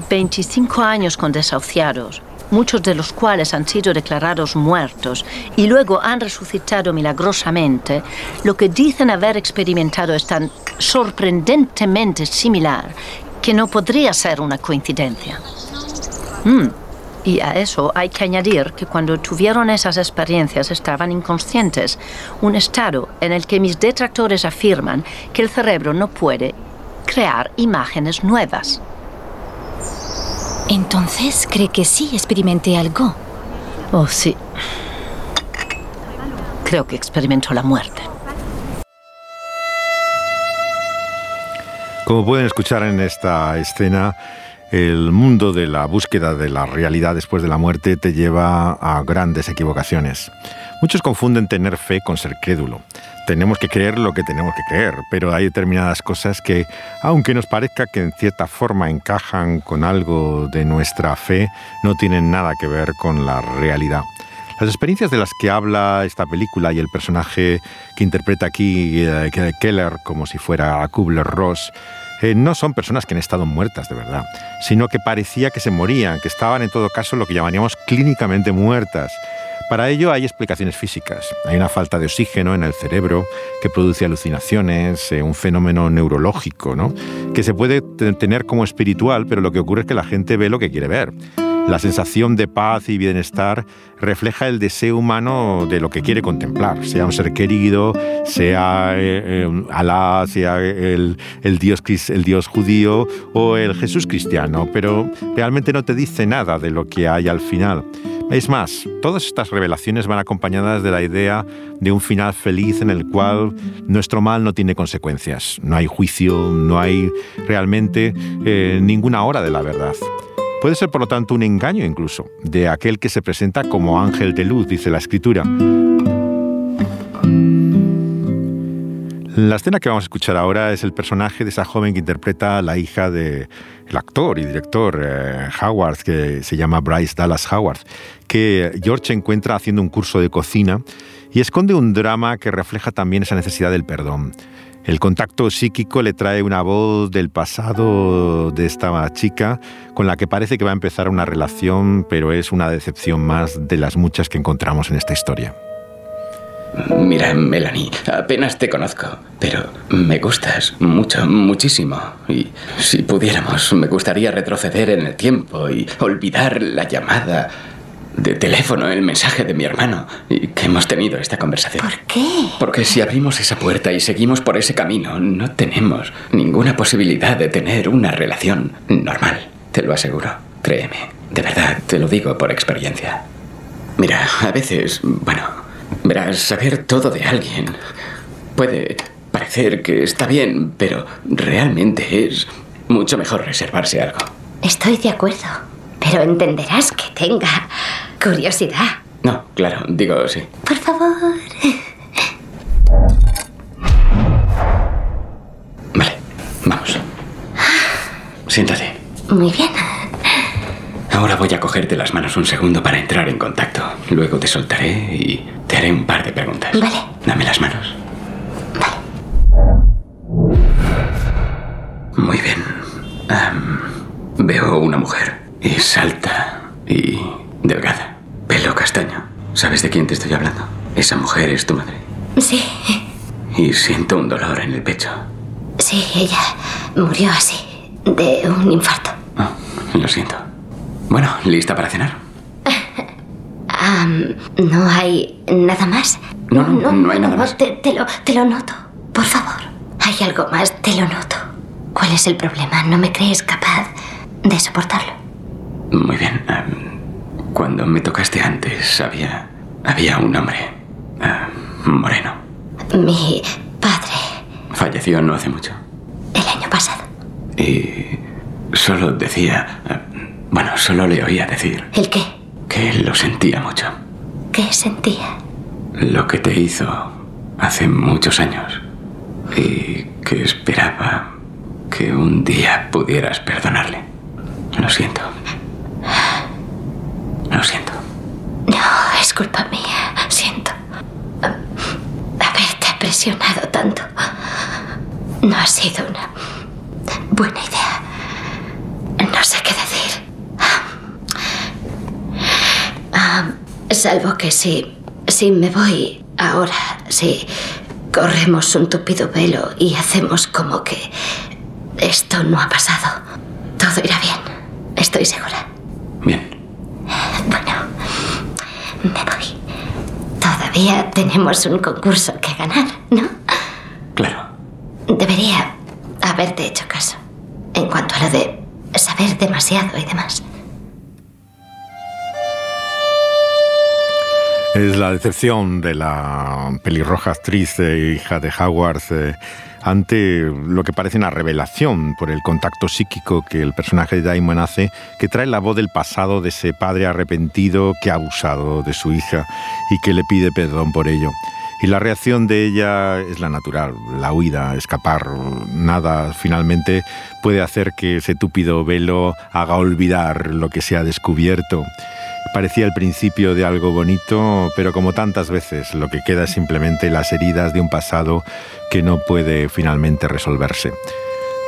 25 años con desahuciados, muchos de los cuales han sido declarados muertos y luego han resucitado milagrosamente, lo que dicen haber experimentado es tan sorprendentemente similar que no podría ser una coincidencia. Mm, Y a eso hay que añadir que cuando tuvieron esas experiencias estaban inconscientes, un estado en el que mis detractores afirman que el cerebro no puede crear imágenes nuevas. Entonces, ¿cree que sí experimenté algo? Oh, sí. Creo que experimentó la muerte. Como pueden escuchar en esta escena, el mundo de la búsqueda de la realidad después de la muerte te lleva a grandes equivocaciones. Muchos confunden tener fe con ser crédulo. Tenemos que creer lo que tenemos que creer, pero hay determinadas cosas que, aunque nos parezca que en cierta forma encajan con algo de nuestra fe, no tienen nada que ver con la realidad. Las experiencias de las que habla esta película y el personaje que interpreta aquí eh, Keller como si fuera Kubler-Ross eh, no son personas que han estado muertas de verdad, sino que parecía que se morían, que estaban en todo caso lo que llamaríamos clínicamente muertas. Para ello hay explicaciones físicas. Hay una falta de oxígeno en el cerebro que produce alucinaciones, eh, un fenómeno neurológico, ¿no? que se puede te- tener como espiritual, pero lo que ocurre es que la gente ve lo que quiere ver. La sensación de paz y bienestar refleja el deseo humano de lo que quiere contemplar, sea un ser querido, sea eh, eh, Alá, sea el, dios, el judío o el Jesús cristiano, pero realmente no te dice nada de lo que hay al final. Es más, todas estas revelaciones van acompañadas de la idea de un final feliz en el cual nuestro mal no tiene consecuencias, no hay juicio, no hay realmente eh, ninguna hora de la verdad. Puede ser, por lo tanto, un engaño incluso de aquel que se presenta como ángel de luz, dice la escritura. La escena que vamos a escuchar ahora es el personaje de esa joven que interpreta a la hija del actor y director eh, Howard, que se llama Bryce Dallas Howard, que George encuentra haciendo un curso de cocina y esconde un drama que refleja también esa necesidad del perdón. El contacto psíquico le trae una voz del pasado de esta chica con la que parece que va a empezar una relación, pero es una decepción más de las muchas que encontramos en esta historia. Mira, Melanie, apenas te conozco, pero me gustas mucho, muchísimo. Y si pudiéramos, me gustaría retroceder en el tiempo y olvidar la llamada de teléfono, el mensaje de mi hermano, y que hemos tenido esta conversación. ¿Por qué? Porque si abrimos esa puerta y seguimos por ese camino, no tenemos ninguna posibilidad de tener una relación normal. Te lo aseguro. Créeme. De verdad, te lo digo por experiencia. Mira, a veces, bueno, verás, saber todo de alguien puede parecer que está bien, pero realmente es mucho mejor reservarse algo. Estoy de acuerdo, pero entenderás que tenga Curiosidad. No, claro, digo sí. Por favor. Vamos. Siéntate. Muy bien. Ahora voy a cogerte las manos un segundo para entrar en contacto. Luego te soltaré y te haré un par de preguntas. Vale. Dame las manos. Muy bien. Veo una mujer. Es alta y delgada. Pelo castaño. ¿Sabes de quién te estoy hablando? Esa mujer es tu madre. Sí, Y siento un dolor en el pecho. sí, ella murió así, de un infarto. Lo siento. Bueno, ¿lista para cenar? ¿No hay nada más? No, no, no hay nada más. Te, te lo, te lo noto, por favor. Hay algo más, te lo noto. ¿Cuál es el problema? ¿No me crees capaz de soportarlo? Muy bien. am, cuando me tocaste antes, había. había un hombre. ah, moreno. Mi padre, Falleció no hace mucho. el año pasado. Y. solo decía. ah, bueno, solo le oía decir ¿El qué? que él lo sentía mucho. ¿Qué sentía? Lo que te hizo hace muchos años. Y que esperaba que un día pudieras perdonarle. Lo siento. Lo siento. No, es culpa mía. Siento haberte presionado tanto. No ha sido una buena idea. No sé qué decir. Ah, salvo que si, si me voy ahora, si corremos un tupido velo y hacemos como que esto no ha pasado, todo irá bien. Estoy segura. Bien. Bueno, me voy. Todavía tenemos un concurso que ganar, ¿no? Claro. Debería haberte hecho caso. En cuanto a lo de saber demasiado y demás. Es la decepción de la pelirroja actriz e hija de Howard eh, ante lo que parece una revelación por el contacto psíquico que el personaje de Diamond hace, que trae la voz del pasado de ese padre arrepentido que ha abusado de su hija y que le pide perdón por ello. Y la reacción de ella es la natural, la huida, escapar. Nada finalmente puede hacer que ese túpido velo haga olvidar lo que se ha descubierto. Parecía el principio de algo bonito, pero como tantas veces lo que queda es simplemente las heridas de un pasado que no puede finalmente resolverse.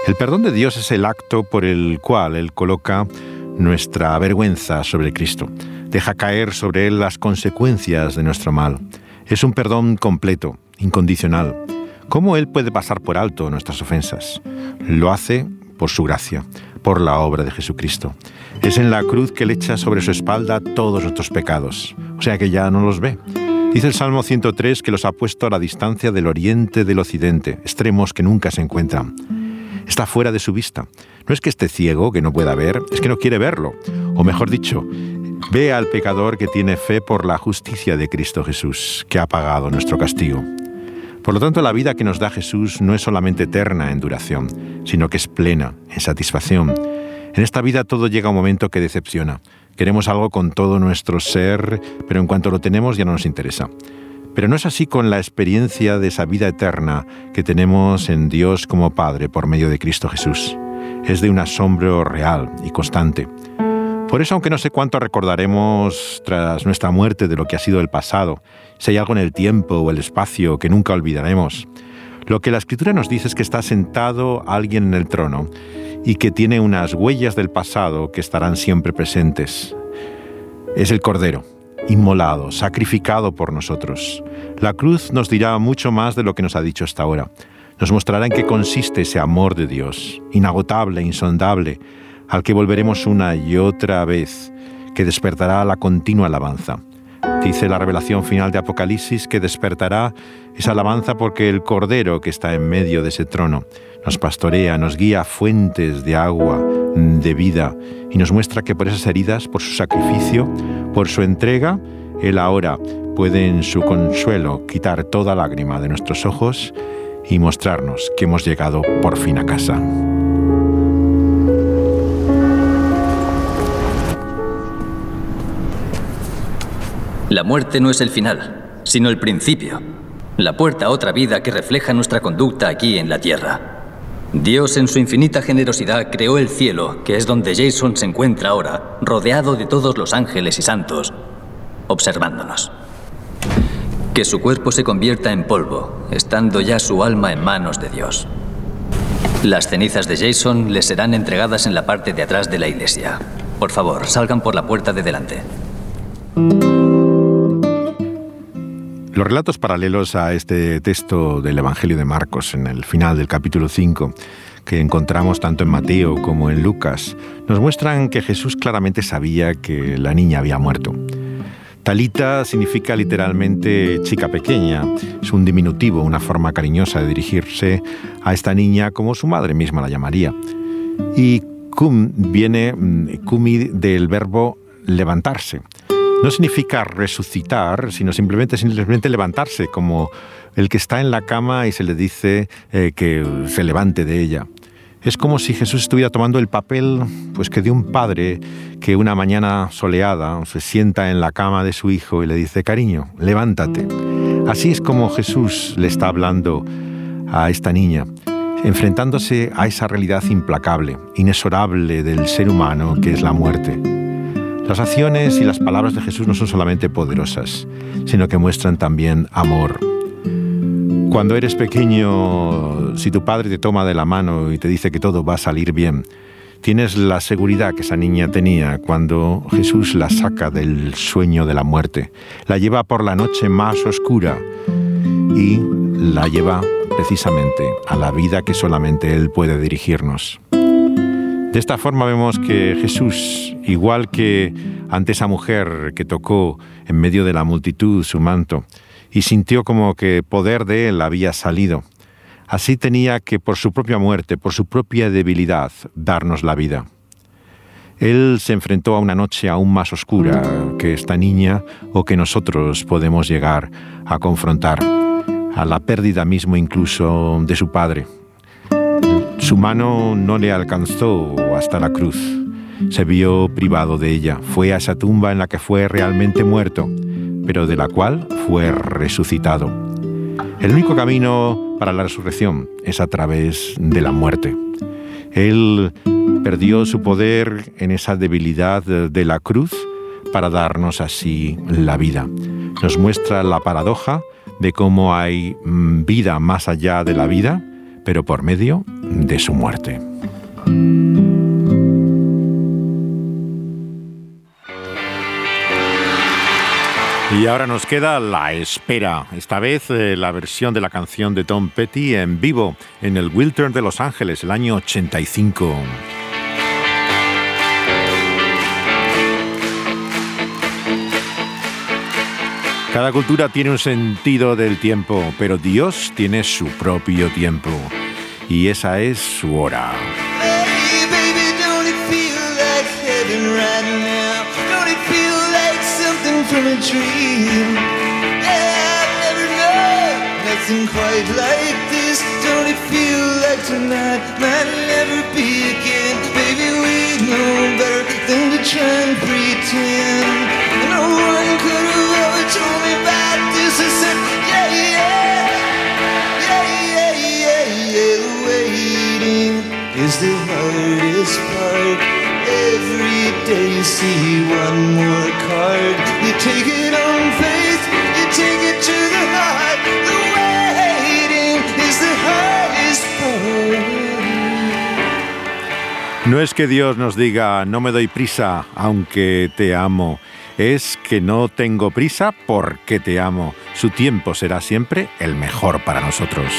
El perdón de Dios es el acto por el cual Él coloca nuestra vergüenza sobre Cristo, deja caer sobre Él las consecuencias de nuestro mal. Es un perdón completo, incondicional. ¿Cómo Él puede pasar por alto nuestras ofensas? Lo hace por su gracia, por la obra de Jesucristo. Es en la cruz que Él echa sobre su espalda todos nuestros pecados, o sea que ya no los ve. Dice el Salmo 103 que los ha puesto a la distancia del oriente del occidente, extremos que nunca se encuentran. Está fuera de su vista. No es que esté ciego, que no pueda ver, es que no quiere verlo. O mejor dicho, ve al pecador que tiene fe por la justicia de Cristo Jesús, que ha pagado nuestro castigo. Por lo tanto, la vida que nos da Jesús no es solamente eterna en duración, sino que es plena en satisfacción. En esta vida todo llega a un momento que decepciona. Queremos algo con todo nuestro ser, pero en cuanto lo tenemos ya no nos interesa. Pero no es así con la experiencia de esa vida eterna que tenemos en Dios como Padre por medio de Cristo Jesús. Es de un asombro real y constante. Por eso, aunque no sé cuánto recordaremos tras nuestra muerte de lo que ha sido el pasado, si hay algo en el tiempo o el espacio que nunca olvidaremos, lo que la Escritura nos dice es que está sentado alguien en el trono y que tiene unas huellas del pasado que estarán siempre presentes. Es el Cordero, inmolado, sacrificado por nosotros. La cruz nos dirá mucho más de lo que nos ha dicho hasta ahora. Nos mostrará en qué consiste ese amor de Dios, inagotable, insondable, al que volveremos una y otra vez, que despertará la continua alabanza. Dice la revelación final de Apocalipsis que despertará esa alabanza porque el Cordero que está en medio de ese trono nos pastorea, nos guía fuentes de agua, de vida, y nos muestra que por esas heridas, por su sacrificio, por su entrega, Él ahora puede en su consuelo quitar toda lágrima de nuestros ojos y mostrarnos que hemos llegado por fin a casa. La muerte no es el final, sino el principio. La puerta a otra vida que refleja nuestra conducta aquí en la tierra. Dios en su infinita generosidad creó el cielo, que es donde Jason se encuentra ahora, rodeado de todos los ángeles y santos, observándonos. Que su cuerpo se convierta en polvo, estando ya su alma en manos de Dios. Las cenizas de Jason le serán entregadas en la parte de atrás de la iglesia. Por favor, salgan por la puerta de delante. Los relatos paralelos a este texto del Evangelio de Marcos en el final del capítulo 5, que encontramos tanto en Mateo como en Lucas, nos muestran que Jesús claramente sabía que la niña había muerto. Talita significa literalmente chica pequeña, es un diminutivo, una forma cariñosa de dirigirse a esta niña como su madre misma la llamaría. Y cum viene mm, cumi del verbo levantarse no significa resucitar, sino simplemente, simplemente levantarse, como el que está en la cama y se le dice eh, que se levante de ella. Es como si Jesús estuviera tomando el papel pues que de un padre que una mañana soleada se sienta en la cama de su hijo y le dice, cariño, levántate. Así es como Jesús le está hablando a esta niña, enfrentándose a esa realidad implacable, inexorable del ser humano que es la muerte. Las acciones y las palabras de Jesús no son solamente poderosas, sino que muestran también amor. Cuando eres pequeño, si tu padre te toma de la mano y te dice que todo va a salir bien, tienes la seguridad que esa niña tenía cuando Jesús la saca del sueño de la muerte, la lleva por la noche más oscura y la lleva precisamente a la vida que solamente Él puede dirigirnos. De esta forma vemos que Jesús, igual que ante esa mujer que tocó en medio de la multitud su manto y sintió como que poder de él había salido, así tenía que por su propia muerte, por su propia debilidad, darnos la vida. Él se enfrentó a una noche aún más oscura que esta niña o que nosotros podemos llegar a confrontar, a la pérdida mismo incluso de su padre, su mano no le alcanzó hasta la cruz. Se vio privado de ella. Fue a esa tumba en la que fue realmente muerto, pero de la cual fue resucitado. El único camino para la resurrección es a través de la muerte. Él perdió su poder en esa debilidad de la cruz para darnos así la vida. Nos muestra la paradoja de cómo hay mm, vida más allá de la vida pero por medio de su muerte. Y ahora nos queda La Espera, esta vez eh, la versión de la canción de Tom Petty en vivo en el Wiltern de Los Ángeles, el año 85. Cada cultura tiene un sentido del tiempo, pero Dios tiene su propio tiempo. Y esa es su hora. Try and pretend. No one could No es que Dios nos diga, no me doy prisa, aunque te amo. Es que no tengo prisa porque te amo. Su tiempo será siempre el mejor para nosotros.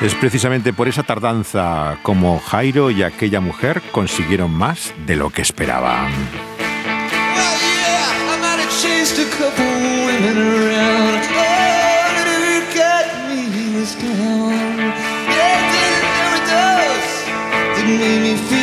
Es precisamente por esa tardanza como Jairo y aquella mujer consiguieron más de lo que esperaban. made me feel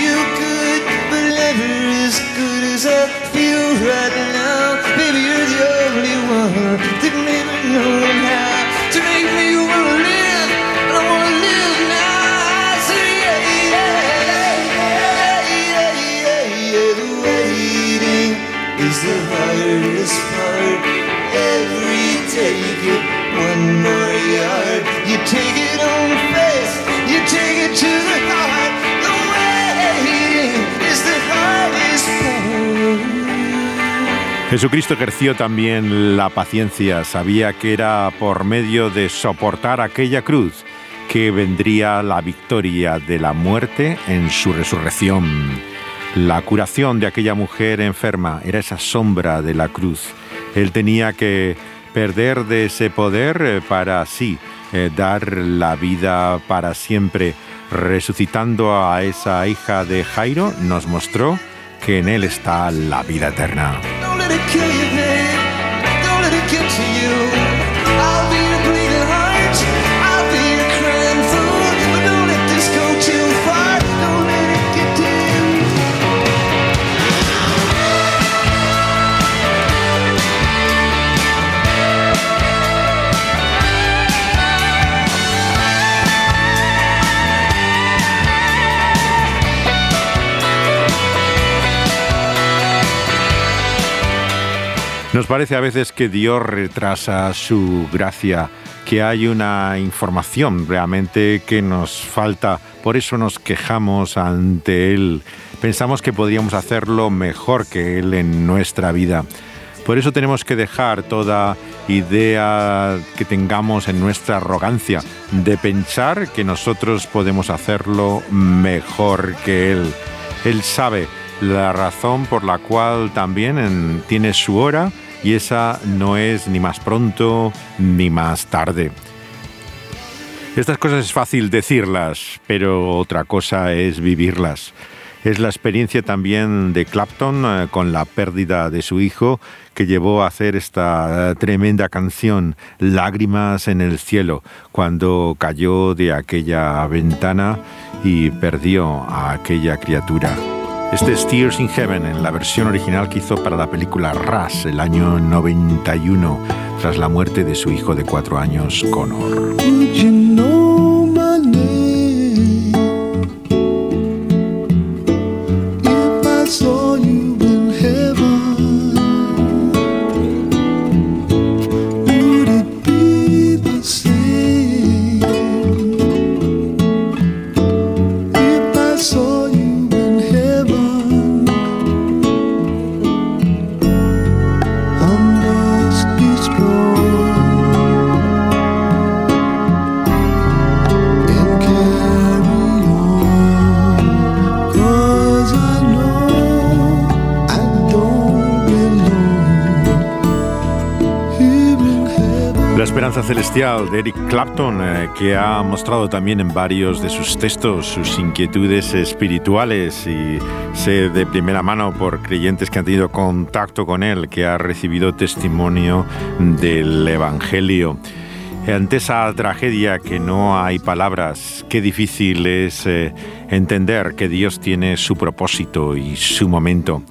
Jesucristo ejerció también la paciencia, sabía que era por medio de soportar aquella cruz que vendría la victoria de la muerte en su resurrección. La curación de aquella mujer enferma era esa sombra de la cruz. Él tenía que perder de ese poder eh, para así eh, dar la vida para siempre. Resucitando a esa hija de Jairo, nos mostró que en él está la vida eterna. Don't let it kill you, Nos parece a veces que Dios retrasa su gracia, que hay una información realmente que nos falta, por eso nos quejamos ante Él. Pensamos que podríamos hacerlo mejor que Él en nuestra vida. Por eso tenemos que dejar toda idea que tengamos en nuestra arrogancia de pensar que nosotros podemos hacerlo mejor que Él. Él sabe la razón por la cual también en- tiene su hora y esa no es ni más pronto ni más tarde. Estas cosas es fácil decirlas, pero otra cosa es vivirlas. Es la experiencia también de Clapton eh, con la pérdida de su hijo que llevó a hacer esta tremenda canción, Lágrimas en el cielo, cuando cayó de aquella ventana y perdió a aquella criatura. Este es Tears in Heaven en la versión original que hizo para la película Ras el año 91, tras la muerte de su hijo de cuatro años, Connor. De Eric Clapton, eh, que ha mostrado también en varios de sus textos sus inquietudes espirituales y sé de primera mano por creyentes que han tenido contacto con él, que ha recibido testimonio del Evangelio. Ante esa tragedia que no hay palabras, qué difícil es eh, entender que Dios tiene su propósito y su momento.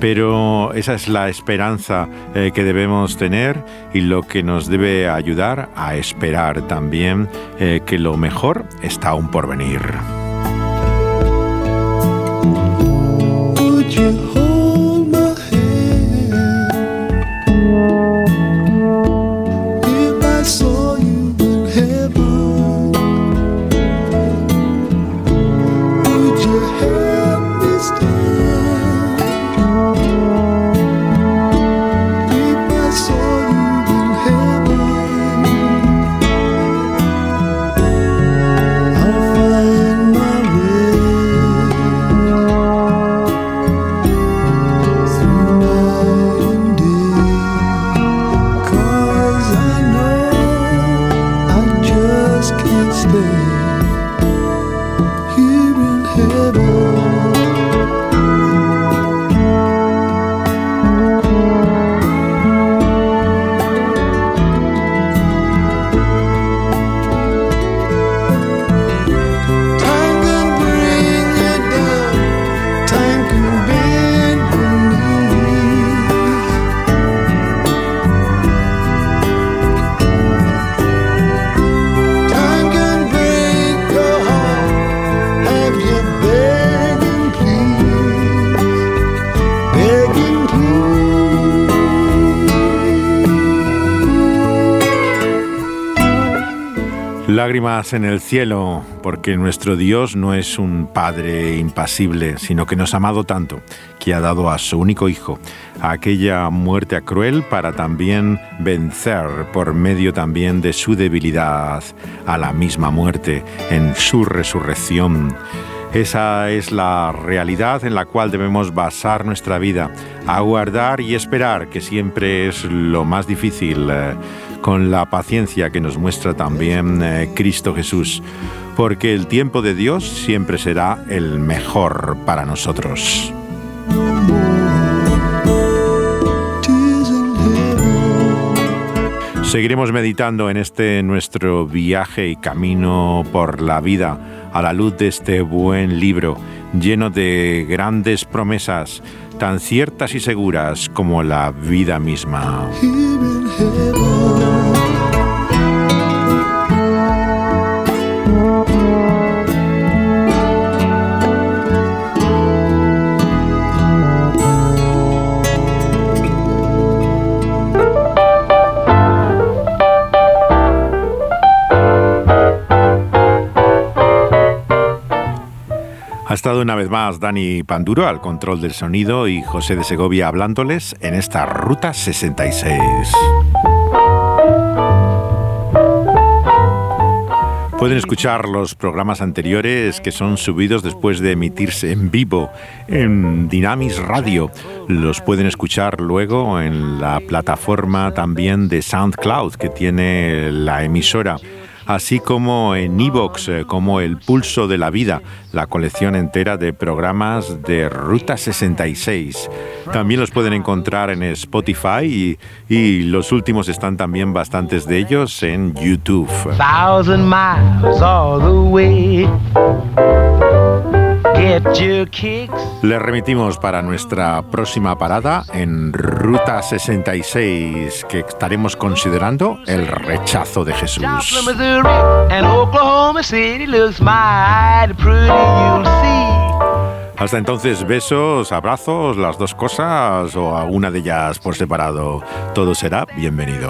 Pero esa es la esperanza eh, que debemos tener y lo que nos debe ayudar a esperar también eh, que lo mejor está aún por venir. Lágrimas en el cielo, porque nuestro Dios no es un Padre impasible, sino que nos ha amado tanto, que ha dado a su único Hijo aquella muerte cruel para también vencer por medio también de su debilidad a la misma muerte en su resurrección. Esa es la realidad en la cual debemos basar nuestra vida, aguardar y esperar, que siempre es lo más difícil. Con la paciencia que nos muestra también eh, Cristo Jesús, porque el tiempo de Dios siempre será el mejor para nosotros. Seguiremos meditando en este nuestro viaje y camino por la vida a la luz de este buen libro lleno de grandes promesas tan ciertas y seguras como la vida misma. Estado una vez más Dani Panduro al control del sonido y José de Segovia hablándoles en esta Ruta 66. Pueden escuchar los programas anteriores que son subidos después de emitirse en vivo en Dynamis Radio. Los pueden escuchar luego en la plataforma también de SoundCloud que tiene la emisora así como en Evox, eh, como El Pulso de la Vida, la colección entera de programas de Ruta 66. También los pueden encontrar en Spotify y, y los últimos están también bastantes de ellos en YouTube. Les remitimos para nuestra próxima parada en Ruta 66, que estaremos considerando el rechazo de Jesús. Hasta entonces, besos, abrazos, las dos cosas o alguna de ellas por separado. Todo será bienvenido.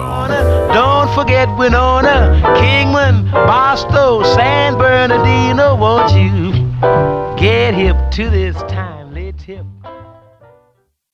Don't forget Winona, Kingman, Barstow, San Bernardino, won't you get hip to this tip?